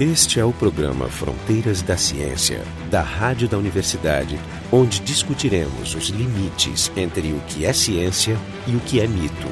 Este é o programa Fronteiras da Ciência, da Rádio da Universidade, onde discutiremos os limites entre o que é ciência e o que é mito.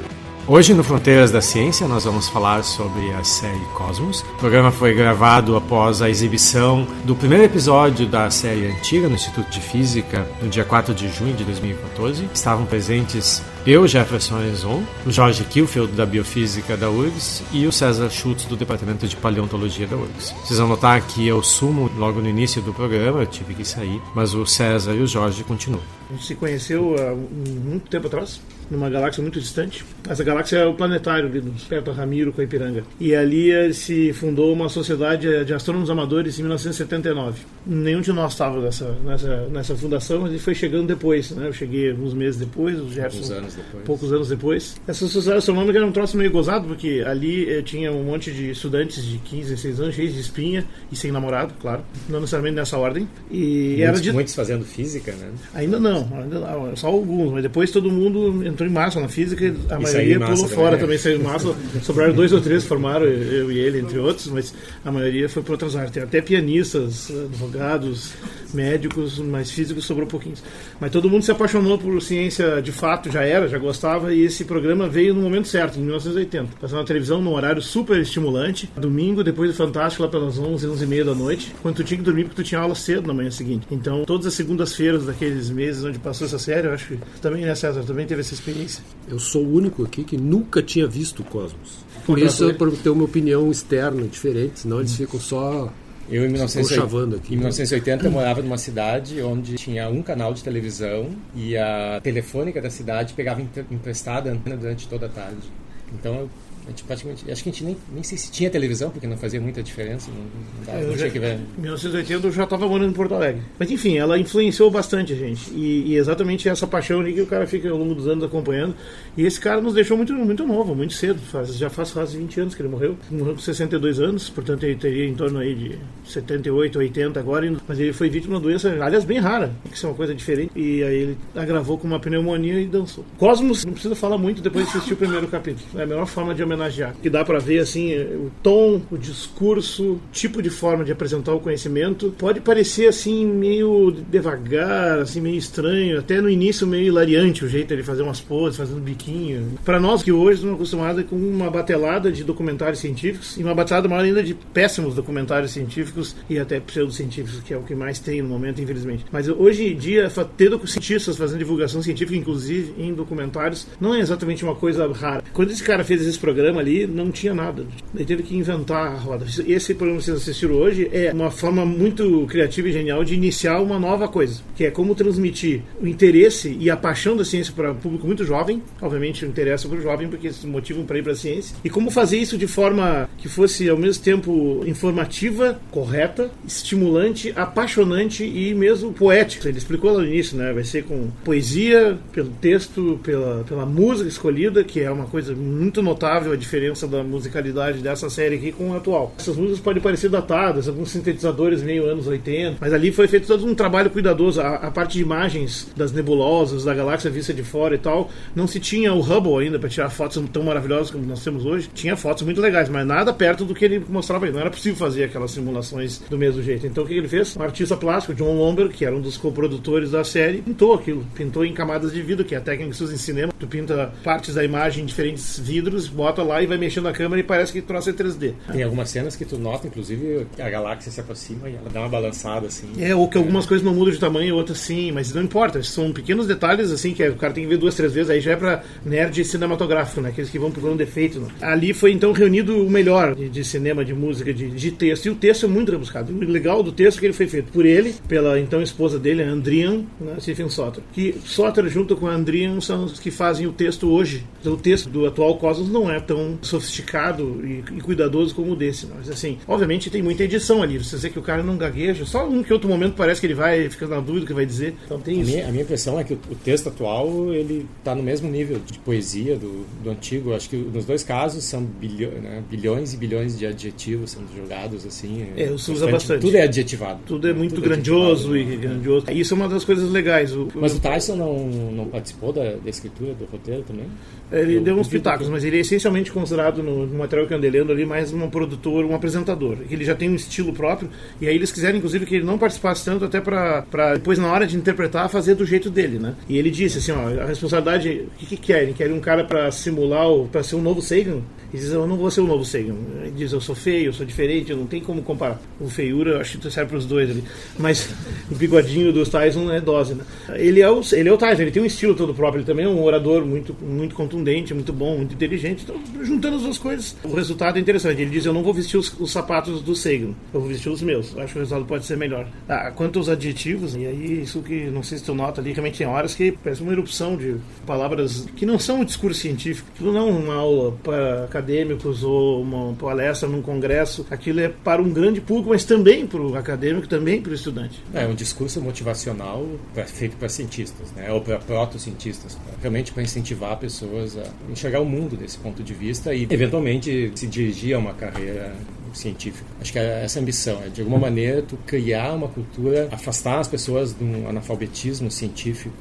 Hoje no Fronteiras da Ciência nós vamos falar sobre a série Cosmos. O programa foi gravado após a exibição do primeiro episódio da série antiga no Instituto de Física no dia 4 de junho de 2014. Estavam presentes eu, Jefferson Arenzon, o Jorge Kielfeld, da Biofísica da URGS, e o César Schultz, do Departamento de Paleontologia da URGS. Vocês vão notar que eu sumo logo no início do programa, eu tive que sair, mas o César e o Jorge continuam. A gente se conheceu há muito tempo atrás, numa galáxia muito distante. Essa galáxia é o planetário, ali, perto da Ramiro, com a Ipiranga. E ali se fundou uma sociedade de astrônomos amadores em 1979. Nenhum de nós estava nessa, nessa, nessa fundação, mas ele foi chegando depois. Né? Eu cheguei alguns meses depois, o Jefferson anos depois. poucos anos depois. Essa sociedade astronômica era um troço meio gozado, porque ali eh, tinha um monte de estudantes de 15, 16 anos, cheios de espinha e sem namorado, claro. Não necessariamente nessa ordem. E Muitos, era de... muitos fazendo física, né? Ainda não, não, só alguns, mas depois todo mundo entrou em massa na física a E maioria pulou também, fora né? também, saiu em massa. Sobraram dois ou três, formaram, eu e ele, entre outros, mas a maioria foi para outras. Tem até pianistas, advogados, médicos, mas físicos sobrou pouquinhos. Mas todo mundo se apaixonou por ciência de fato, já era, já gostava, e esse programa veio no momento certo, em 1980. Passando na televisão num horário super estimulante, domingo, depois do Fantástico, lá pelas 11, 11 e meia da noite, quando tu tinha que dormir porque tu tinha aula cedo na manhã seguinte. Então, todas as segundas-feiras daqueles meses onde passou essa série, eu acho que também, né, César, também teve essa experiência. Eu sou o único aqui que nunca tinha visto o Cosmos. Por isso, para ter uma opinião externa diferente, senão eles ficam só. Eu, em, Se conchavando 1980, aqui. em 1980, eu morava numa cidade onde tinha um canal de televisão e a telefônica da cidade pegava empre- emprestada a antena durante toda a tarde. Então, eu- a gente praticamente. Acho que a gente nem, nem sei se tinha televisão, porque não fazia muita diferença. Não, não, não já- que ver. Em 1980 eu já estava morando em Porto Alegre. Mas enfim, ela influenciou bastante a gente. E, e exatamente essa paixão ali que o cara fica ao longo dos anos acompanhando. E esse cara nos deixou muito, muito novo, muito cedo. Faz, já faz quase 20 anos que ele morreu. Morreu com 62 anos, portanto ele teria em torno aí de 78, 80 agora. Mas ele foi vítima de uma doença, aliás, bem rara, que é uma coisa diferente. E aí ele agravou com uma pneumonia e dançou. Cosmos, não precisa falar muito depois de assistir o primeiro capítulo. É a melhor forma de homenagear. Que dá pra ver, assim, o tom, o discurso, tipo de forma de apresentar o conhecimento. Pode parecer, assim, meio devagar, assim, meio estranho. Até no início, meio hilariante o jeito dele fazer umas poses, fazendo biquinho. Pra nós que hoje estamos acostumados com uma batelada de documentários científicos e uma batelada maior ainda de péssimos documentários científicos e até pseudocientíficos, que é o que mais tem no momento, infelizmente. Mas hoje em dia, ter cientistas fazendo divulgação científica, inclusive em documentários, não é exatamente uma coisa rara. Quando esse cara fez esse programa ali, não tinha nada. Ele teve que inventar a roda. Esse programa que vocês assistiram hoje é uma forma muito criativa e genial de iniciar uma nova coisa, que é como transmitir o interesse e a paixão da ciência para um público muito jovem, obviamente o interesse para o jovem porque eles se motivam para ir para a ciência, e como fazer isso de forma que fosse ao mesmo tempo informativa, correta, estimulante, apaixonante e mesmo poética. Ele explicou lá no início, né? Vai ser com poesia, pelo texto, pela, pela música escolhida, que é uma coisa muito notável a diferença da musicalidade dessa série aqui com a atual. Essas músicas podem parecer datadas, alguns sintetizadores meio anos 80, mas ali foi feito todo um trabalho cuidadoso. A, a parte de imagens das nebulosas, da galáxia vista de fora e tal, não se tinha o Hubble ainda para tirar fotos tão maravilhosas como nós temos hoje. Tinha fotos muito legais, mas nada perto do que ele mostrava aí. Não era possível fazer aquelas simulações do mesmo jeito. Então o que ele fez? Um artista plástico, John Lomberg, que era um dos coprodutores da série, pintou aquilo. Pintou em camadas de vidro, que é a técnica que se usa em cinema. Tu pinta partes da imagem em diferentes vidros, bota lá e vai mexendo a câmera e parece que troço é 3D. Tem algumas cenas que tu nota, inclusive, a galáxia se aproxima e ela dá uma balançada assim. É, ou que algumas coisas não mudam de tamanho, outras sim, mas não importa. São pequenos detalhes, assim, que o cara tem que ver duas, três vezes, aí já é pra nerd cinematográfico, né? Aqueles que vão procurando defeito. Né? Ali foi então reunido o melhor de, de cinema, de música, de, de texto. E o texto é muito rebuscado. O legal do texto é que ele foi feito por ele, pela então esposa dele, a Andrian né, Stephen Soter. Que Soter, junto com a Andrian, são os que fazem o texto hoje. Então, o texto do atual Cosmos não é tão sofisticado e, e cuidadoso como o desse. Mas, assim, obviamente tem muita edição ali. Você vê que o cara não gagueja, só um que outro momento parece que ele vai ficar na dúvida do que vai dizer. Então tem A isso. minha, a minha impressão é que o, o texto atual ele está no mesmo nível de poesia do, do antigo. Acho que nos dois casos são bilho, né, bilhões e bilhões de adjetivos sendo jogados assim. É, se usa bastante. Tudo é adjetivado. Tudo é muito Tudo grandioso adjetivado, e né? grandioso. Isso é uma das coisas legais. O, Mas o Tyson não, não participou da, da escritura do roteiro também? ele eu deu uns pitacos, mas ele essencialmente considerado no, no material que eu andei lendo ali mais um produtor, um apresentador. Ele já tem um estilo próprio e aí eles quiseram, inclusive, que ele não participasse tanto até para depois, na hora de interpretar, fazer do jeito dele, né? E ele disse assim, ó, a responsabilidade, o que, que querem? Querem um cara para simular, para ser um novo Sagan? E diz, eu não vou ser o novo Sagan. Ele diz, eu sou feio, eu sou diferente, eu não tem como comparar. O feiura, acho que serve para os dois ali. Mas o bigodinho dos Tyson é dose, né? Ele é o, ele é o Tyson, ele tem um estilo todo próprio, ele também é um orador muito, muito contundente, muito bom, muito inteligente. Então, juntando as duas coisas, o resultado é interessante. Ele diz, eu não vou vestir os, os sapatos do Sagan, eu vou vestir os meus. Eu acho que o resultado pode ser melhor. Ah, quanto aos adjetivos, e aí isso que, não sei se tu nota ali, realmente tem horas que parece uma erupção de palavras que não são um discurso científico, aquilo não é uma aula para acadêmicos ou uma palestra num congresso, aquilo é para um grande público, mas também para o acadêmico, também para o estudante. É um discurso motivacional pra, feito para cientistas, né? ou para proto-cientistas, realmente para incentivar pessoas a enxergar o mundo desse ponto de vista e, eventualmente, se dirigir a uma carreira científica. Acho que é essa ambição, é de alguma maneira tu criar uma cultura, afastar as pessoas de um analfabetismo científico,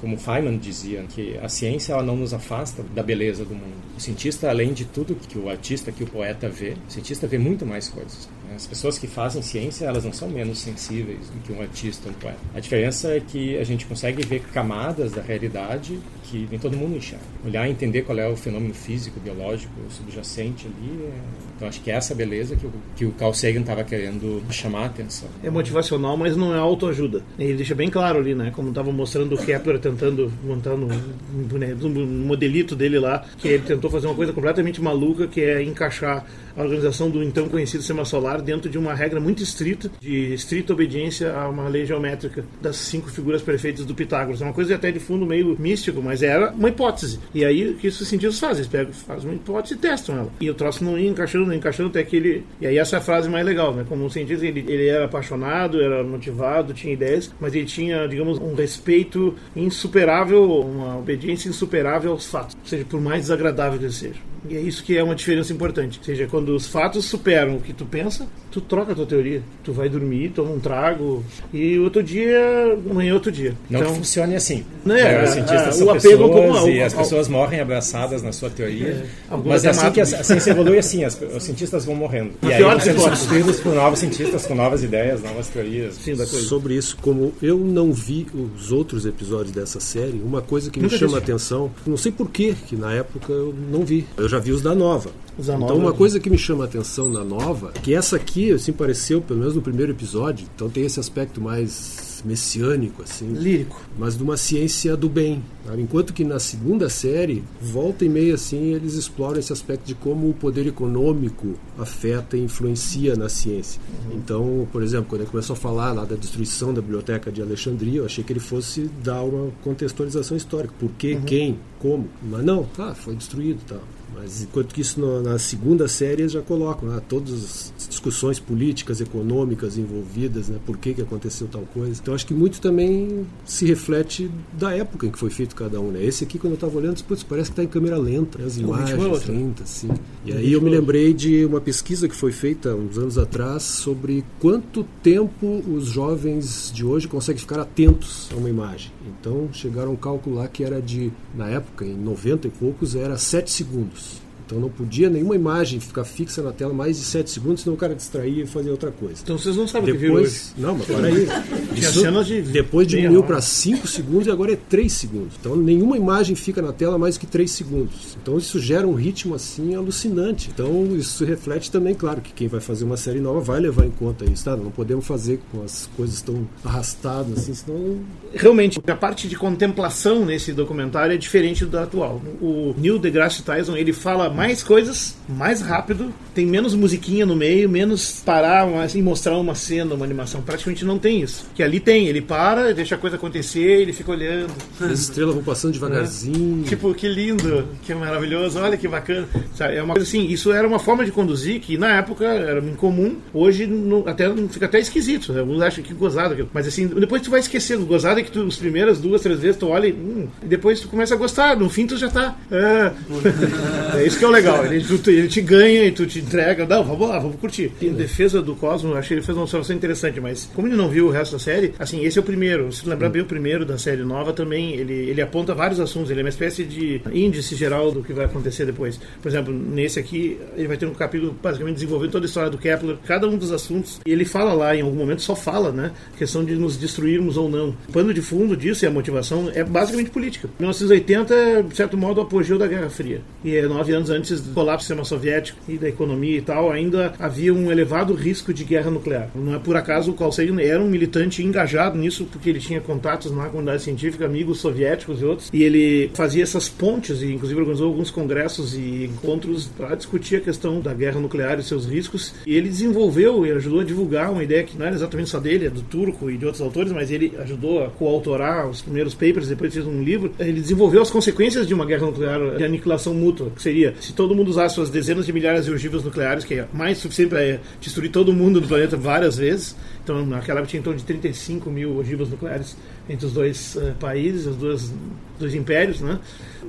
como Feynman dizia, que a ciência ela não nos afasta da beleza do mundo. O cientista, além de tudo que o artista, que o poeta vê, o cientista vê muito mais coisas. As pessoas que fazem ciência, elas não são menos sensíveis do que um artista ou um poeta. A diferença é que a gente consegue ver camadas da realidade que nem todo mundo enxerga. Olhar e entender qual é o fenômeno físico, biológico, subjacente ali. É... Então acho que essa beleza que o, que o Carl Sagan estava querendo chamar a atenção. É motivacional, mas não é autoajuda. Ele deixa bem claro ali, né? Como estava mostrando o Kepler tentando, montando um, né, um modelito dele lá, que ele tentou fazer uma coisa completamente maluca, que é encaixar a organização do então conhecido sistema solar dentro de uma regra muito estrita, de estrita obediência a uma lei geométrica das cinco figuras perfeitas do Pitágoras. É uma coisa até de fundo meio místico, mas era uma hipótese. E aí o que esses cientistas fazem? Eles pegam, fazem uma hipótese e testam ela. E o troço não ia encaixando, não ia encaixando até que ele. E aí essa é a frase mais legal, né? Como um cientista, ele, ele era apaixonado, era motivado, tinha ideias, mas ele tinha, digamos, um respeito insuperável, uma obediência insuperável aos fatos. Ou seja, por mais desagradável que sejam. E é isso que é uma diferença importante. Ou seja, quando os fatos superam o que tu pensa, tu troca a tua teoria. Tu vai dormir, toma um trago e outro dia, amanhã é outro dia. Não então, que funcione assim. Né, É, os a- cientistas a- são o apego pessoas como- e as pessoas morrem abraçadas na sua teoria. Algumas Mas é assim que a, a ciência evolui assim, as- os cientistas vão morrendo. Na E aí pior substituídos por novos cientistas com novas ideias, novas teorias. Sim, da coisa. Sobre isso, como eu não vi os outros episódios dessa série, uma coisa que me Nunca chama a atenção, não sei porquê, que na época eu não vi. Eu já vi os da nova. Os da então nova, uma né? coisa que me chama a atenção na nova, que essa aqui assim pareceu, pelo menos no primeiro episódio, então tem esse aspecto mais messiânico assim, Lírico. mas de uma ciência do bem. sabe? Enquanto que na segunda série, volta e meia assim, eles exploram esse aspecto de como o poder econômico afeta e influencia na ciência. Então, por exemplo, quando ele começou a falar lá da destruição da biblioteca de Alexandria, eu achei que ele fosse dar uma contextualização histórica. Por quê, quem, como. Mas não, tá, foi destruído e tal. Mas enquanto que isso no- na segunda série eles já colocam né, todas as discussões políticas, econômicas envolvidas, né, por que, que aconteceu tal coisa. Então acho que muito também se reflete da época em que foi feito cada um. Né? Esse aqui, quando eu estava olhando, putz, parece que está em câmera lenta, né, as imagens lentas. Assim. E aí eu me lembrei de uma pesquisa que foi feita uns anos atrás sobre quanto tempo os jovens de hoje conseguem ficar atentos a uma imagem. Então chegaram a lá que era de, na época, em 90 e poucos, era 7 segundos. Então não podia nenhuma imagem ficar fixa na tela mais de 7 segundos, senão o cara distraía e fazia outra coisa. Então vocês não sabem o que viram hoje. Depois, não, mas peraí. Isso de depois diminuiu para 5 segundos e agora é 3 segundos. Então nenhuma imagem fica na tela mais que 3 segundos. Então isso gera um ritmo assim alucinante. Então isso reflete também, claro, que quem vai fazer uma série nova vai levar em conta isso, tá? Não podemos fazer com as coisas tão arrastadas assim, senão Realmente, a parte de contemplação nesse documentário é diferente do atual. O Neil deGrasse Tyson, ele fala mais coisas, mais rápido, tem menos musiquinha no meio, menos parar e mostrar uma cena, uma animação. Praticamente não tem isso. Que ali tem, ele para, deixa a coisa acontecer, ele fica olhando. as estrelas vão passando devagarzinho. Tipo, que lindo, que maravilhoso, olha que bacana. Sabe, é uma coisa assim, isso era uma forma de conduzir que na época era incomum, hoje não- até fica até esquisito. né? Alguns acham que gozado aquilo. Mas assim, depois tu vai esquecendo. Gozado é que tu, as primeiras duas, três vezes tu olha e, hum, e depois tu começa a gostar. No fim tu já tá. É, é isso que é o legal. Ele, tu- ele te ganha e tu te entrega. Não, vamos lá, vamos curtir. Em defesa do Cosmo, achei que ele fez uma observação interessante, mas como ele não viu o resto da série, assim, esse é o primeiro. Se lembrar bem o primeiro da série nova também, ele, ele aponta vários assuntos. Ele é uma espécie de índice geral do que vai acontecer depois. Por exemplo, nesse aqui, ele vai ter um capítulo basicamente desenvolvendo toda a história do Kepler, cada um dos assuntos. Ele fala lá, em algum momento, só fala, né? Questão de nos destruirmos ou não. O pano de fundo disso e a motivação é basicamente política. 1980 é, de certo modo, o apogeu da Guerra Fria. E é nove anos antes do colapso do sistema soviético e da economia e tal, ainda havia um elevado risco de guerra nuclear. Não é por acaso o Carl Sagan era um militante engajado nisso, porque ele tinha contatos na comunidade científica, amigos soviéticos e outros, e ele fazia essas pontes e, inclusive, organizou alguns congressos e encontros para discutir a questão da guerra nuclear e seus riscos. E ele desenvolveu e ajudou a divulgar uma ideia que não era exatamente só dele, é do Turco e de outros autores, mas ele ajudou a coautorar os primeiros papers, depois fez um livro. Ele desenvolveu as consequências de uma guerra nuclear de aniquilação mútua, que seria se todo mundo usasse suas dezenas de milhares de ogivas nucleares, que é mais suficiente para destruir todo mundo do planeta várias vezes. Então, naquela época tinha em torno de 35 mil ogivas nucleares entre os dois eh, países, os dois, dois impérios, né?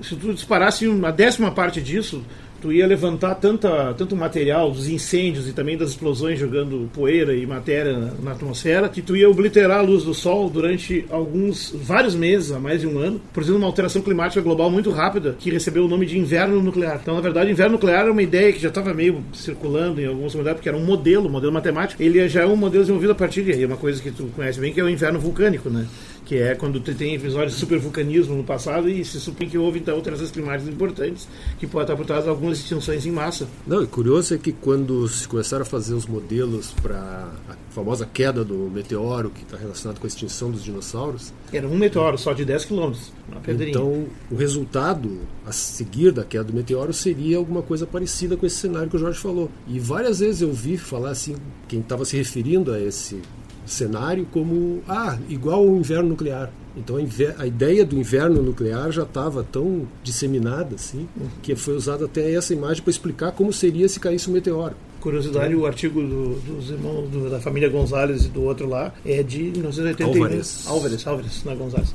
Se tu disparasse uma décima parte disso, tu ia levantar tanta, tanto material dos incêndios e também das explosões jogando poeira e matéria na, na atmosfera, que tu ia obliterar a luz do Sol durante alguns, vários meses, há mais de um ano, produzindo uma alteração climática global muito rápida, que recebeu o nome de inverno nuclear. Então, na verdade, inverno nuclear é uma ideia que já estava meio circulando em algumas comunidades, porque era um modelo, um modelo matemático. Ele já é um modelo desenvolvido a partir de aí, uma coisa que tu conhece bem, que é o inverno vulcânico, né? Que é quando tu tem episódios de supervulcanismo no passado e se supõe que houve então alterações climáticas importantes que podem estar por trás de algumas extinções em massa. Não, e curioso é que quando se começaram a fazer os modelos para a famosa queda do meteoro, que está relacionado com a extinção dos dinossauros, Era um meteoro só de 10 km, uma pedrinha. então o resultado a seguir da queda do meteoro seria alguma coisa parecida com esse cenário que o Jorge falou. E várias vezes eu vi falar assim, quem estava se referindo a esse cenário como ah, igual o inverno nuclear. Então a, ideia do inverno nuclear já estava tão disseminada assim que foi usada até essa imagem para explicar como seria se caísse um meteoro. Curiosidade, o artigo do- dos irmãos do- da família Gonzalez e do outro lá é de 1981. Álvares. Álvares, Álvares, é Gonzalez.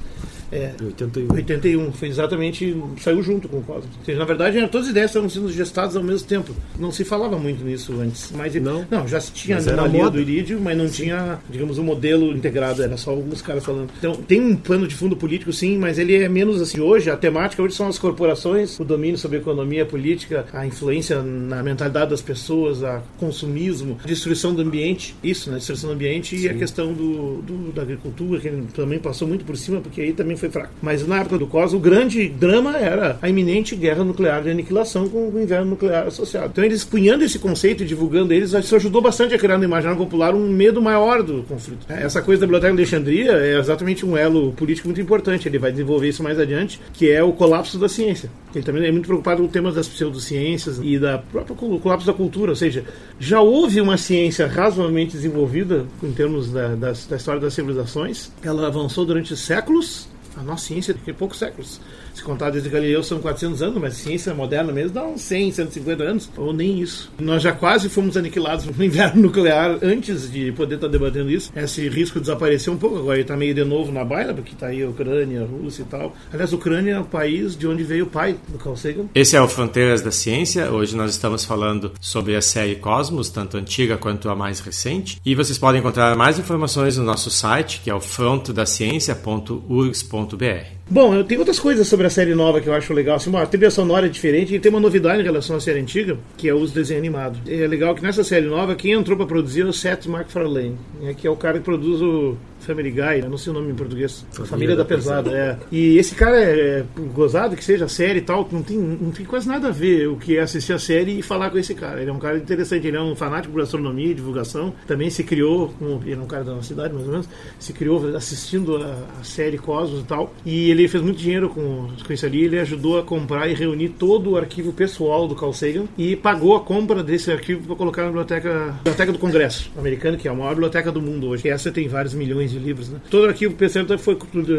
É, Em 81. 81, foi exatamente, saiu junto com o Cosmos. Ou seja, na verdade, eram todas as ideias estavam sendo gestadas ao mesmo tempo. Não se falava muito nisso antes. Mas, Não. já se tinha a era anomalia moda. do irídio, mas não tinha, digamos, um modelo integrado, era só alguns caras falando. Então, tem um plano de fundo político, sim, mas ele é menos assim. Hoje, a temática hoje são as corporações, o domínio sobre a economia política, a influência na mentalidade das pessoas, a consumismo, a destruição do ambiente, isso, né? Destruição do ambiente e a questão do, do- da agricultura, que também passou muito por cima, porque aí também foi fraco. Mas na época do Cosmo, o grande drama era a iminente guerra nuclear de aniquilação com o inverno nuclear associado. Então, eles cunhando esse conceito e divulgando eles, isso ajudou bastante a criar no imaginário popular um medo maior do conflito. Essa coisa da Biblioteca Alexandria é exatamente um elo político muito importante. Ele vai desenvolver isso mais adiante, que é o colapso da ciência. Ele também é muito preocupado com temas das pseudociências e da própria col- colapso da cultura. Ou seja, já houve uma ciência razoavelmente desenvolvida em termos da, das- da história das civilizações. Ela avançou durante séculos. A nossa ciência tem poucos séculos. Se contar desde Galileu são 400 anos, mas ciência moderna mesmo dá uns 100, 150 anos, ou nem isso. Nós já quase fomos aniquilados no inverno nuclear antes de poder estar debatendo isso. Esse risco desapareceu um pouco, agora está meio de novo na baila, porque está aí a Ucrânia, a Rússia e tal. Aliás, a Ucrânia é o país de onde veio o pai do Carl Sagan. Esse é o Fronteiras da Ciência. Hoje nós estamos falando sobre a série Cosmos, tanto a antiga quanto a mais recente. E vocês podem encontrar mais informações no nosso site, que é o frontodaciencia.urgs.br. Bom, eu tenho outras coisas sobre a série nova que eu acho legal. Assim, uma trilha sonora é diferente e tem uma novidade em relação à série antiga, que é o uso do desenho animado. É legal que nessa série nova, quem entrou para produzir é o Seth MacFarlane, né, que é o cara que produz o Family Guy, não sei o nome em português. Família, Família da, da Pesada, é. E esse cara é, é gozado que seja a série e tal, não tem, não tem quase nada a ver o que é assistir a série e falar com esse cara. Ele é um cara interessante, ele é um fanático por astronomia e divulgação. Também se criou, ele é um cara da nossa cidade, mais ou menos, se criou assistindo a, a série Cosmos e tal. E ele fez muito dinheiro com, com isso ali. Ele ajudou a comprar e reunir todo o arquivo pessoal do Carl Sagan e pagou a compra desse arquivo para colocar na biblioteca, biblioteca do Congresso americano, que é a maior biblioteca do mundo hoje. Essa tem vários milhões milhões de livros. Né? Todo o arquivo PC foi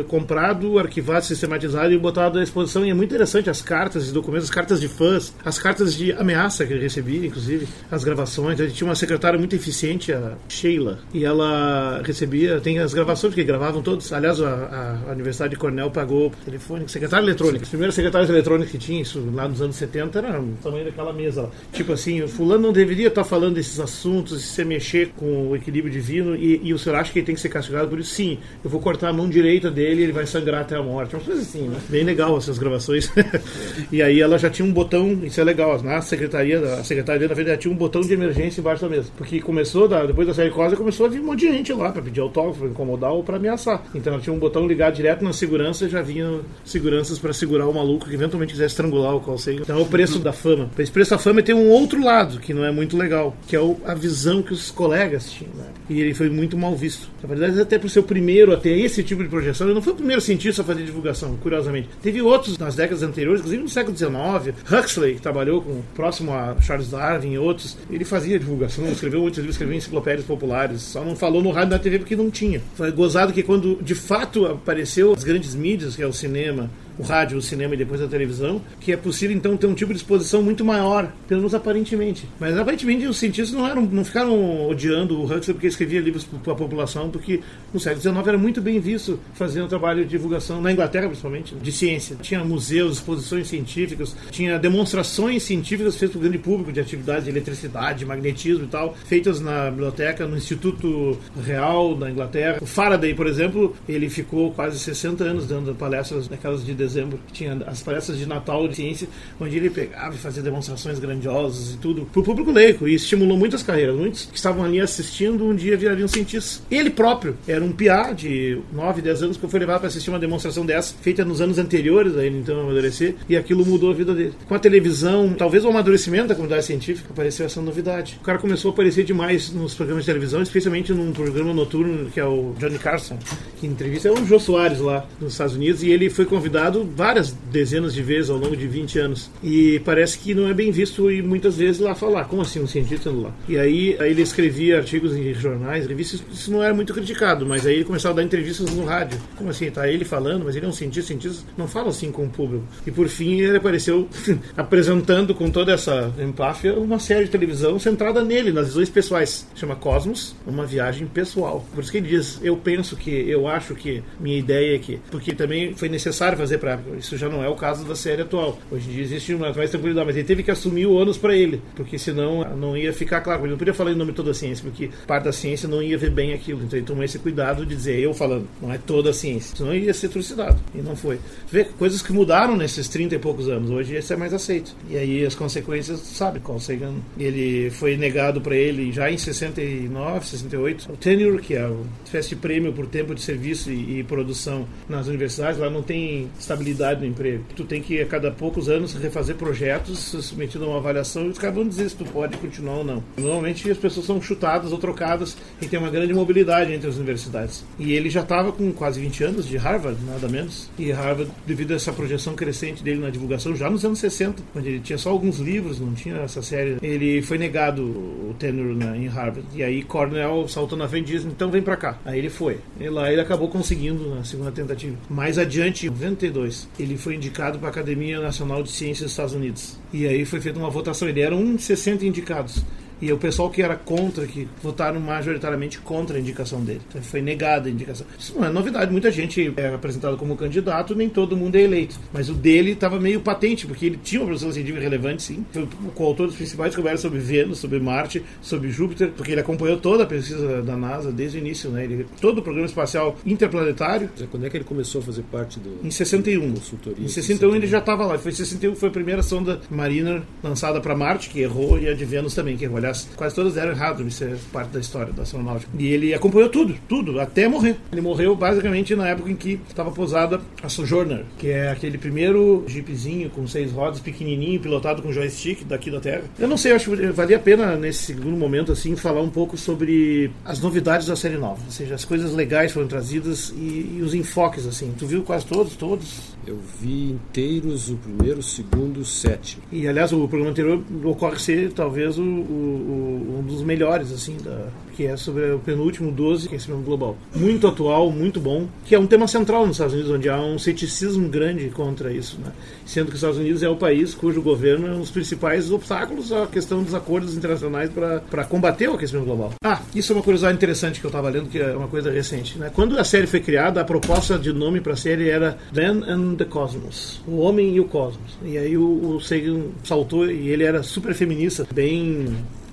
comprado, arquivado, sistematizado e botado à exposição. E é muito interessante as cartas e documentos, as cartas de fãs, as cartas de ameaça que ele recebia, inclusive, as gravações. Tinha uma secretária muito eficiente, a Sheila, e ela recebia, tem as gravações que gravavam todos. Aliás, a, a Universidade de Cornell pagou o telefone, secretária eletrônica. Os primeiros secretários eletrônicos que tinha, isso lá nos anos 70, era o tamanho daquela mesa lá. Tipo assim, o fulano não deveria estar falando desses assuntos, se mexer com o equilíbrio divino, e, e o senhor acha que ele tem que ser castigado por isso? Sim, eu vou cortar a mão direita dele e ele vai sangrar até a morte. Uma coisa assim, né? Bem legal essas gravações. e aí ela já tinha um botão, isso é legal, na secretaria, a secretaria da verdade tinha um botão de emergência embaixo da mesa. Porque começou, da, depois da série Cosa, começou a vir um monte de gente lá para pedir autógrafo, para incomodar ou para ameaçar. Então ela tinha um botão ligado direto na segurança e já vinha seguranças para segurar o maluco que eventualmente quisesse estrangular o seja. Então é o preço da fama. Esse preço da fama tem um outro lado que não é muito legal, que é a visão que os colegas tinham. Né? E ele foi muito mal visto. Na verdade, até ser o primeiro a ter esse tipo de projeção, ele não foi o primeiro cientista a fazer divulgação, curiosamente. Teve outros nas décadas anteriores, inclusive no século XIX. Huxley, que trabalhou com próximo a Charles Darwin e outros, ele fazia divulgação, escreveu muitos livros, escreveu enciclopédias populares, só não falou no rádio e na TV porque não tinha. Foi gozado que quando de fato apareceu as grandes mídias, que é o cinema, o rádio, o cinema e depois a televisão, que é possível então ter um tipo de exposição muito maior, pelo menos aparentemente. Mas aparentemente os cientistas não, eram, não ficaram odiando o Huxley porque escrevia livros para a população, porque no século XIX era muito bem visto fazendo trabalho de divulgação, na Inglaterra principalmente, de ciência. Tinha museus, exposições científicas, tinha demonstrações científicas feitas para o grande público de atividades de eletricidade, de magnetismo e tal, feitas na biblioteca, no Instituto Real da Inglaterra. O Faraday, por exemplo, ele ficou quase 60 anos dando palestras daquelas de dezembro, que tinha as palestras de Natal de ciência, onde ele pegava e fazia demonstrações grandiosas e tudo para o público leigo e estimulou muitas carreiras. Muitos que estavam ali assistindo um dia virariam cientistas. Ele próprio era um piá de 9, 10 anos que foi levado para assistir uma demonstração dessa, feita nos anos anteriores a ele então amadurecer, e aquilo mudou a vida dele. Com a televisão, talvez o amadurecimento da comunidade científica, apareceu essa novidade. O cara começou a aparecer demais nos programas de televisão, especialmente num programa noturno que é o Johnny Carson, que entrevista é o Jô Soares lá nos Estados Unidos, e ele foi convidado várias dezenas de vezes ao longo de 20 anos. E parece que não é bem visto e muitas vezes lá falar, como assim um cientista lá? E aí, aí ele escrevia artigos em jornais, revistas, isso não era muito criticado, mas aí ele começava a dar entrevistas no rádio. Como assim? Tá ele falando, mas ele é um cientista, cientistas não falam assim com o público. E por fim ele apareceu apresentando com toda essa empáfia uma série de televisão centrada nele, nas visões pessoais. Chama Cosmos, uma viagem pessoal. Por isso que ele diz, eu penso que, eu acho que, minha ideia é que, porque também foi necessário fazer para isso já não é o caso da série atual. Hoje em dia existe uma mais tranquilidade, mas ele teve que assumir o ônus para ele, porque senão não ia ficar claro. Ele não podia falar em nome de toda a ciência, porque parte da ciência não ia ver bem aquilo. Então ele tomou esse cuidado de dizer eu falando, não é toda a ciência. Senão ia ser trucidado. E não foi. Vê coisas que mudaram nesses 30 e poucos anos. Hoje isso é mais aceito. E aí as consequências, sabe, Carl Sagan, ele foi negado para ele já em 69, 68, o tenure, que é o espécie prêmio por tempo de serviço e, e produção nas universidades, lá não tem estabilidade no emprego. Tu tem que, a cada poucos anos, refazer projetos, submetido a uma avaliação, e os caras vão dizer se tu pode continuar ou não. Normalmente as pessoas são chutadas ou trocadas e tem uma grande mobilidade entre as universidades. E ele já estava com quase 20 anos de Harvard, nada menos. E Harvard, devido a essa projeção crescente dele na divulgação, já nos anos 60, quando ele tinha só alguns livros, não tinha essa série, ele foi negado o tenure na, em Harvard. E aí Cornell saltou na frente e disse: então vem para cá. Aí ele foi. E lá ele acabou conseguindo na segunda tentativa. Mais adiante, em 92, ele foi indicado para a Academia Nacional de Ciências dos Estados Unidos. E aí foi feita uma votação. Ele era de 60 indicados. E o pessoal que era contra, que votaram majoritariamente contra a indicação dele. Então foi negada a indicação. Isso não é novidade. Muita gente é apresentado como candidato, nem todo mundo é eleito. Mas o dele estava meio patente, porque ele tinha uma produção científica relevante, sim. Foi o coautor dos principais descobertas sobre Vênus, sobre Marte, sobre Júpiter, porque ele acompanhou toda a pesquisa da NASA desde o início, né? Ele, todo o programa espacial interplanetário. Quando é que ele começou a fazer parte do. Em 61. Consultoria. Em 61 ele já estava lá. Foi em 61 foi a primeira sonda Mariner lançada para Marte, que errou, e a de Vênus também, que errou. Aliás, quase todas eram erradas, isso é parte da história da astronáutica. E ele acompanhou tudo, tudo, até morrer. Ele morreu basicamente na época em que estava pousada a Sojourner, que é aquele primeiro jeepzinho com seis rodas, pequenininho, pilotado com joystick daqui da Terra. Eu não sei, acho que valia a pena nesse segundo momento assim falar um pouco sobre as novidades da série nova, ou seja, as coisas legais foram trazidas e, e os enfoques assim. Tu viu quase todos, todos? Eu vi inteiros o primeiro, o segundo, o sétimo. E aliás, o programa anterior ocorre ser talvez o, o, o um dos melhores, assim, da, que é sobre o penúltimo 12, aquecimento global. Muito atual, muito bom, que é um tema central nos Estados Unidos, onde há um ceticismo grande contra isso, né? sendo que os Estados Unidos é o país cujo governo é um dos principais obstáculos à questão dos acordos internacionais para combater o aquecimento global. Ah, isso é uma curiosidade interessante que eu estava lendo, que é uma coisa recente. Né? Quando a série foi criada, a proposta de nome para a série era Dan and the Cosmos, o Homem e o Cosmos. E aí o, o Sagan saltou e ele era super feminista, bem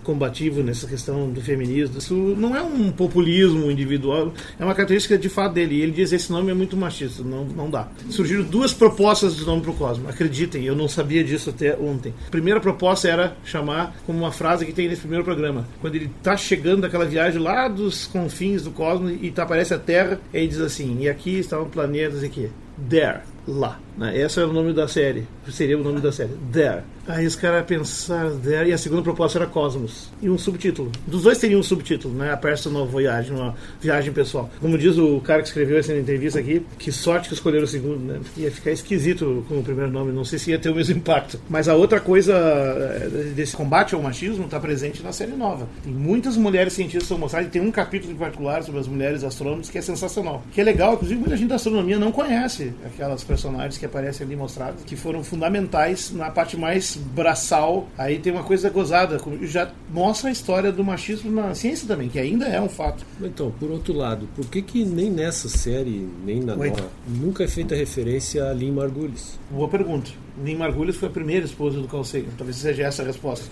combativo nessa questão do feminismo. Isso não é um populismo individual, é uma característica de fato dele. Ele diz esse nome é muito machista, não, não dá. Surgiram duas propostas de nome para o Cosmo. Acreditem, eu não sabia disso até ontem. A primeira proposta era chamar como uma frase que tem nesse primeiro programa. Quando ele está chegando daquela viagem lá dos confins do cosmos e tá, aparece a Terra, ele diz assim: e aqui estão planetas aqui. There, lá. Né? Esse é o nome da série. Seria o nome da série. There. Aí os caras pensaram There. E a segunda proposta era Cosmos. E um subtítulo. Dos dois teria um subtítulo, né? A Personal Voyage, uma viagem pessoal. Como diz o cara que escreveu essa entrevista aqui, que sorte que escolheram o segundo, né? Ia ficar esquisito com o primeiro nome. Não sei se ia ter o mesmo impacto. Mas a outra coisa eh, desse combate ao machismo está presente na série nova. Tem muitas mulheres cientistas são mostradas. E tem um capítulo em particular sobre as mulheres astrônomas que é sensacional. Que é legal. Inclusive, muita gente da astronomia não conhece aquelas personagens que aparecem ali mostradas, que foram fundamentais na parte mais braçal. Aí tem uma coisa gozada, já mostra a história do machismo na ciência também, que ainda é um fato. Então, por outro lado, por que que nem nessa série, nem na nova, nunca é feita referência a Lynn Margulis? Boa pergunta. Lynn Margulis foi a primeira esposa do Carl Sagan. Talvez seja essa a resposta.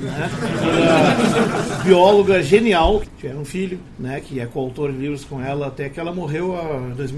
né? bióloga genial, tiveram um filho, né, que é coautor de livros com ela, até que ela morreu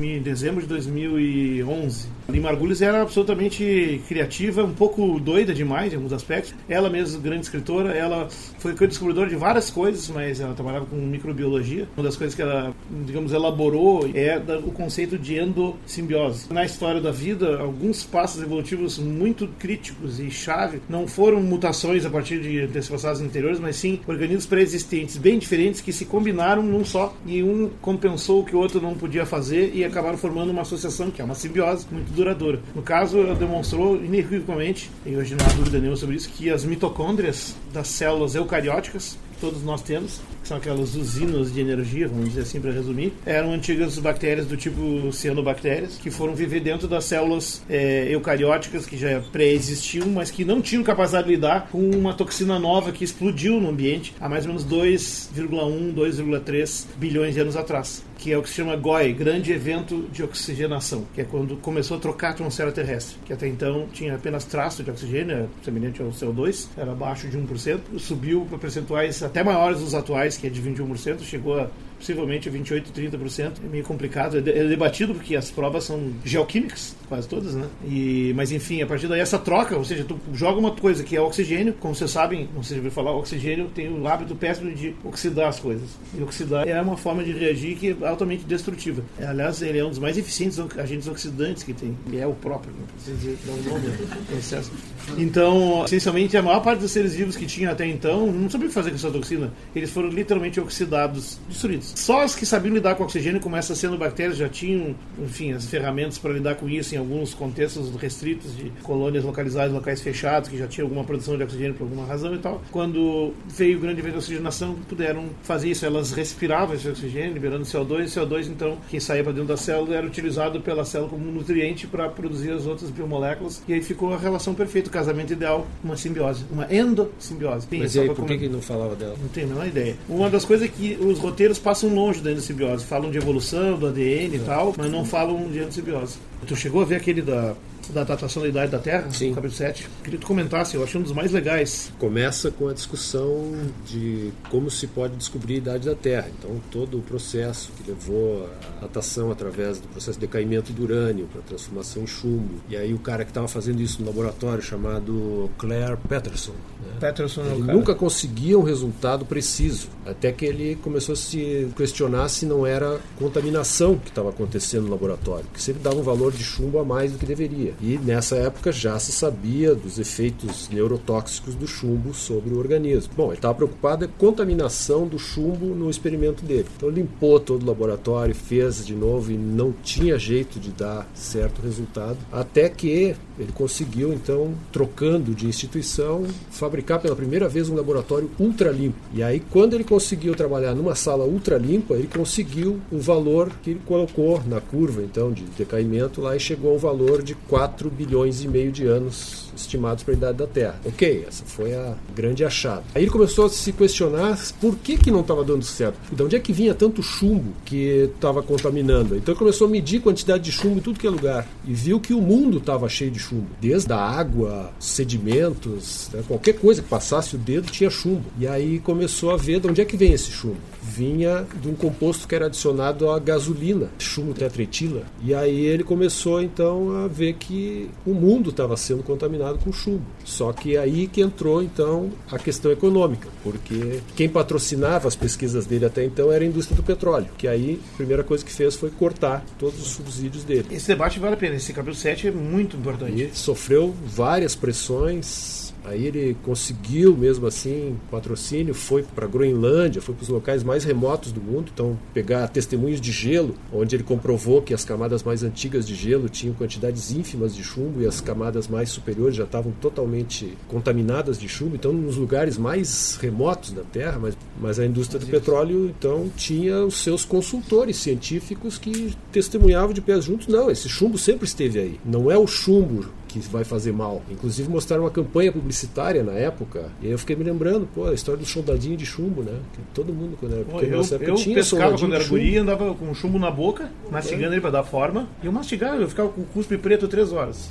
em dezembro de 2011. Lynn Margulis era absolutamente criativa, um pouco doida demais em alguns aspectos. Ela mesma, grande escritora, ela foi descobridora de várias coisas, mas ela trabalhava com microbiologia. Uma das coisas que ela, digamos, elaborou é o conceito de endossimbiose. Na história da vida, alguns passos evolutivos muito críticos e chave não foram mutações a partir de antepassados anteriores, mas sim organismos pré-existentes bem diferentes que se combinaram num só e um compensou o que o outro não podia fazer e acabaram formando uma associação que é uma simbiose muito duradoura. No caso, ela demonstrou inequivocamente, e hoje não há dúvida nenhuma sobre isso, que as mitocôndrias das células eucarióticas todos nós temos, que são aquelas usinas de energia, vamos dizer assim para resumir, eram antigas bactérias do tipo cianobactérias, que foram viver dentro das células é, eucarióticas que já pré-existiam, mas que não tinham capacidade de lidar com uma toxina nova que explodiu no ambiente há mais ou menos 2,1, 2,3 bilhões de anos atrás que é o que se chama GOI, Grande Evento de Oxigenação, que é quando começou a trocar a atmosfera terrestre, que até então tinha apenas traço de oxigênio, semelhante ao CO2, era abaixo de 1%, subiu para percentuais até maiores dos atuais, que é de 21%, chegou a possivelmente 28, 30%. É meio complicado, é, debatido porque as provas são geoquímicas, quase todas, né? E, mas enfim, a partir daí essa troca, ou seja, tu joga uma coisa que é oxigênio, como vocês sabem, não sei se falar, oxigênio tem o hábito péssimo de oxidar as coisas. E oxidar é uma forma de reagir que é altamente destrutiva. É, aliás, ele é um dos mais eficientes agentes oxidantes que tem. E é o próprio, não precisa dizer dar nome processo. Então, essencialmente, a maior parte dos seres vivos que tinha até então não sabia fazer com essa toxina. Eles foram literalmente oxidados, destruídos. Só os que sabiam lidar com oxigênio, como essas bactérias já tinham, enfim, as ferramentas para lidar com isso em alguns contextos restritos de colônias localizadas em locais fechados, que já tinham alguma produção de oxigênio por alguma razão e tal. Quando veio o grande evento de oxigenação, puderam fazer isso. Elas respiravam esse oxigênio, liberando CO2, e CO2, então, que saía para dentro da célula, era utilizado pela célula como nutriente para produzir as outras biomoléculas. E aí ficou a relação perfeita, o casamento ideal, uma simbiose, uma endossimbiose. Mas e aí, por que, que não falava dela? Não tenho a menor ideia. Uma das coisas é que os roteiros passam passam longe da endossimbiose. Falam de evolução, do ADN e tal, mas não falam de endossimbiose. Tu chegou a ver aquele da da datação da idade da Terra, Sim. capítulo 7. Queria que tu comentasse, eu achei um dos mais legais. Começa com a discussão de como se pode descobrir a idade da Terra. Então, todo o processo que levou a datação através do processo de decaimento do urânio para transformação em chumbo. E aí o cara que estava fazendo isso no laboratório, chamado Claire Peterson. Né? Peterson é ele nunca conseguia um resultado preciso, até que ele começou a se questionar se não era contaminação que estava acontecendo no laboratório, que sempre dava um valor de chumbo a mais do que deveria. E nessa época já se sabia dos efeitos neurotóxicos do chumbo sobre o organismo. Bom, ele estava preocupado com a contaminação do chumbo no experimento dele. Então limpou todo o laboratório, fez de novo e não tinha jeito de dar certo resultado, até que ele conseguiu então, trocando de instituição, fabricar pela primeira vez um laboratório ultra limpo. E aí quando ele conseguiu trabalhar numa sala ultra limpa, ele conseguiu o valor que ele colocou na curva então de decaimento lá e chegou ao valor de 4 bilhões e meio de anos estimados para a idade da Terra. Ok, essa foi a grande achada. Aí ele começou a se questionar por que, que não estava dando certo. De onde é que vinha tanto chumbo que estava contaminando? Então ele começou a medir quantidade de chumbo em tudo que é lugar e viu que o mundo estava cheio de chumbo. Desde a água, sedimentos, né, qualquer coisa que passasse o dedo tinha chumbo. E aí começou a ver de onde é que vem esse chumbo vinha de um composto que era adicionado à gasolina, chumbo tetretila. E aí ele começou então a ver que o mundo estava sendo contaminado com chumbo. Só que aí que entrou então a questão econômica, porque quem patrocinava as pesquisas dele até então era a indústria do petróleo, que aí a primeira coisa que fez foi cortar todos os subsídios dele. Esse debate vale a pena, esse capítulo 7 é muito importante. E sofreu várias pressões Aí ele conseguiu, mesmo assim, patrocínio, foi para a Groenlândia, foi para os locais mais remotos do mundo, então pegar testemunhos de gelo, onde ele comprovou que as camadas mais antigas de gelo tinham quantidades ínfimas de chumbo e as camadas mais superiores já estavam totalmente contaminadas de chumbo, então nos lugares mais remotos da Terra, mas, mas a indústria do petróleo então tinha os seus consultores científicos que testemunhavam de pés juntos, não, esse chumbo sempre esteve aí. Não é o chumbo que vai fazer mal. Inclusive mostraram uma campanha publicitária na época. E aí eu fiquei me lembrando, pô, a história do soldadinho de chumbo, né? Que todo mundo quando era pequeno, eu, época, eu tinha pescava quando era guri, andava com chumbo na boca, mastigando é. ele para dar forma. E eu mastigava, eu ficava com o cuspe preto três horas.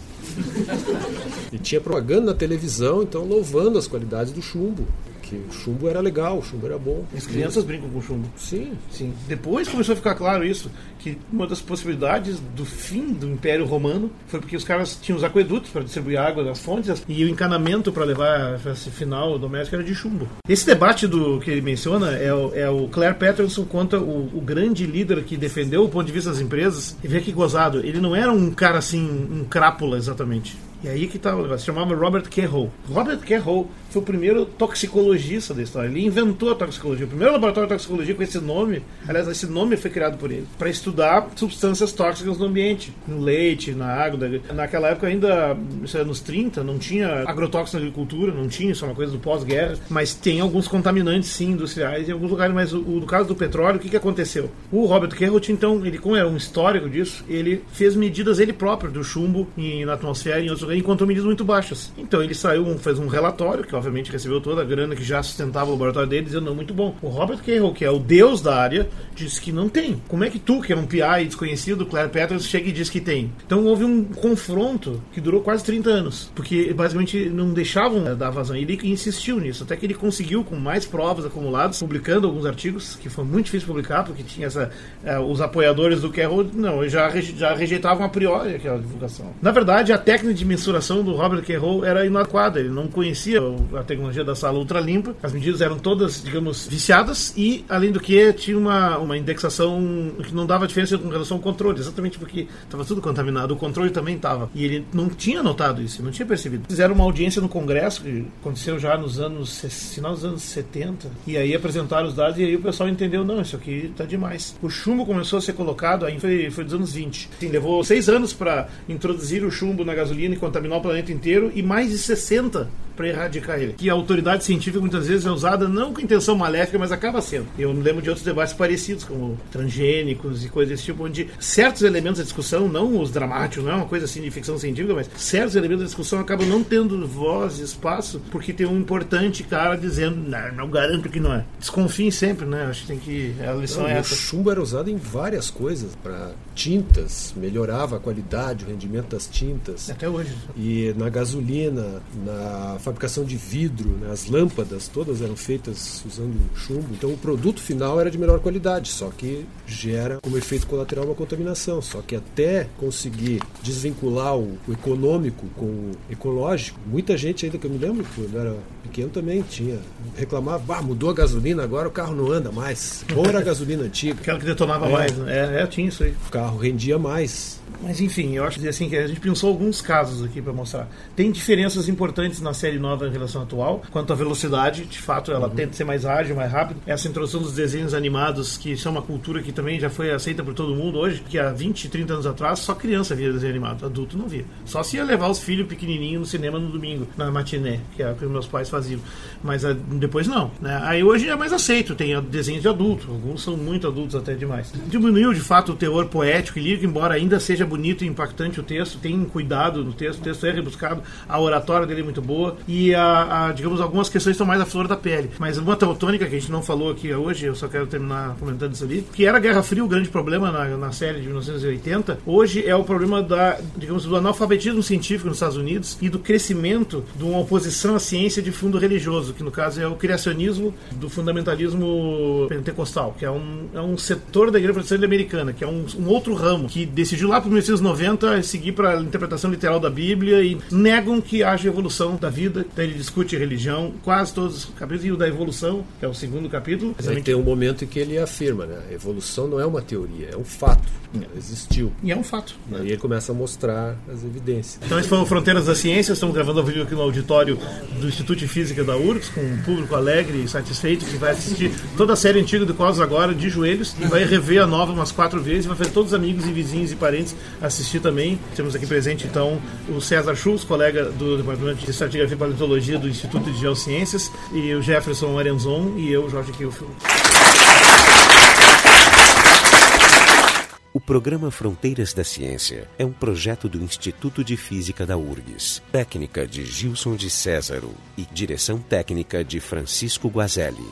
e tinha propaganda na televisão, então louvando as qualidades do chumbo que o chumbo era legal, o chumbo era bom. As crianças brincam com chumbo. Sim. Sim. Depois começou a ficar claro isso, que uma das possibilidades do fim do Império Romano foi porque os caras tinham os aquedutos para distribuir água das fontes e o encanamento para levar esse final doméstico era de chumbo. Esse debate do que ele menciona é o, é o Claire Patterson conta o, o, grande líder que defendeu o ponto de vista das empresas. E vê que gozado, ele não era um cara assim, um crápula exatamente. E aí que tá negócio. Se chamava Robert Carroll. Robert Carroll foi o primeiro toxicologista da história. Ele inventou a toxicologia. O primeiro laboratório de toxicologia com esse nome, aliás, esse nome foi criado por ele, para estudar substâncias tóxicas no ambiente, no leite, na água. Naquela época, ainda, isso nos 30, não tinha agrotóxicos na agricultura, não tinha, isso é uma coisa do pós-guerra, mas tem alguns contaminantes, sim, industriais em alguns lugares. Mas o, no caso do petróleo, o que, que aconteceu? O Robert Carroll, então, ele, como era um histórico disso, ele fez medidas ele próprio do chumbo em, na atmosfera e em outros lugares, encontrou medidas muito baixas. Então, ele saiu, fez um relatório, que obviamente recebeu toda a grana que já sustentava o laboratório dele, dizendo, não, muito bom. O Robert Carroll, que é o deus da área, disse que não tem. Como é que tu, que é um PI desconhecido, Claire Peters, chega e diz que tem? Então houve um confronto que durou quase 30 anos, porque basicamente não deixavam dar vazão. Ele insistiu nisso, até que ele conseguiu, com mais provas acumuladas, publicando alguns artigos, que foi muito difícil publicar, porque tinha essa, é, os apoiadores do Carroll, não, já, já rejeitavam a priori aquela divulgação. Na verdade, a técnica de mensuração do Robert Carroll era inadequada, ele não conhecia a tecnologia da sala ultra limpa, as medidas eram todas, digamos, viciadas e, além do que, tinha uma, uma indexação que não dava diferença com relação ao controle, exatamente porque estava tudo contaminado, o controle também estava. E ele não tinha notado isso, não tinha percebido. Fizeram uma audiência no Congresso, que aconteceu já nos anos, final dos anos 70, e aí apresentaram os dados e aí o pessoal entendeu, não, isso aqui está demais. O chumbo começou a ser colocado, aí foi, foi dos anos 20. Sim, levou seis anos para introduzir o chumbo na gasolina e contaminar o planeta inteiro, e mais de 60 para erradicar ele. Que a autoridade científica muitas vezes é usada não com intenção maléfica, mas acaba sendo. Eu me lembro de outros debates parecidos, como transgênicos e coisas desse tipo, onde certos elementos da discussão, não os dramáticos, não é uma coisa assim de ficção científica, mas certos elementos da discussão acabam não tendo voz e espaço, porque tem um importante cara dizendo, não, não garanto que não é. Desconfiem sempre, né? Acho que tem que. A lição não, é essa. O chumbo era usado em várias coisas, para tintas, melhorava a qualidade, o rendimento das tintas. Até hoje. E na gasolina, na fabricação de vidro, né, as lâmpadas todas eram feitas usando chumbo. Então o produto final era de melhor qualidade, só que gera como efeito colateral uma contaminação. Só que até conseguir desvincular o, o econômico com o ecológico, muita gente ainda que eu me lembro, quando era pequeno também tinha. Reclamava, ah, mudou a gasolina, agora o carro não anda mais. Bom era a gasolina antiga. Aquela que detonava É. mais, né? É, é, tinha isso aí. O carro rendia mais. Mas enfim, eu acho que assim que a gente pensou alguns casos aqui para mostrar. Tem diferenças importantes na série nova em relação à atual, quanto à velocidade, de fato ela tenta ser mais ágil, mais rápido. Essa introdução dos desenhos animados, que são uma cultura que também já foi aceita por todo mundo hoje, que há 20, 30 anos atrás só criança via desenho animado, adulto não via. Só se ia levar os filhos pequenininhos no cinema no domingo, na matiné, que é o que meus pais faziam. Mas ah, depois não, né? Aí hoje é mais aceito, tem desenhos de adulto, alguns são muito adultos até demais. Diminuiu de fato o teor poético e lírico, embora ainda seja bonito e impactante o texto, tem cuidado no texto, o texto é rebuscado, a oratória dele é muito boa e a, a, digamos algumas questões estão mais à flor da pele. Mas uma teutônica que a gente não falou aqui hoje, eu só quero terminar comentando isso ali, que era a Guerra Fria o grande problema na, na série de 1980, hoje é o problema da, digamos, do analfabetismo científico nos Estados Unidos e do crescimento de uma oposição à ciência de fundo religioso, que no caso é o criacionismo do fundamentalismo pentecostal, que é um, é um setor da Igreja Protestante Americana, que é um, um outro ramo, que decidiu lá para 1990 seguir para a interpretação literal da Bíblia e negam que haja evolução da vida. Então ele discute religião, quase todos os capítulos, e o da evolução, que é o segundo capítulo. Aí tem um momento em que ele afirma, né? A evolução não é uma teoria, é um fato. Ela existiu. E é um fato. né? Aí ele começa a mostrar as evidências. Então esse foi o Fronteiras da Ciência, estamos gravando ao vivo aqui no auditório do Instituto de Física da URGS, com um público alegre e satisfeito que vai assistir toda a série antiga do Cosmos agora, de joelhos, e vai rever a nova umas quatro vezes, e vai fazer todos os amigos e vizinhos e parentes assistir também. Temos aqui presente então o César Schultz, colega do Departamento de Estratigrafia e Paleontologia do Instituto de Geociências, e o Jefferson Arenzon, e eu, Jorge Kilfield. O programa Fronteiras da Ciência é um projeto do Instituto de Física da URGS, técnica de Gilson de Césaro e direção técnica de Francisco Guazelli.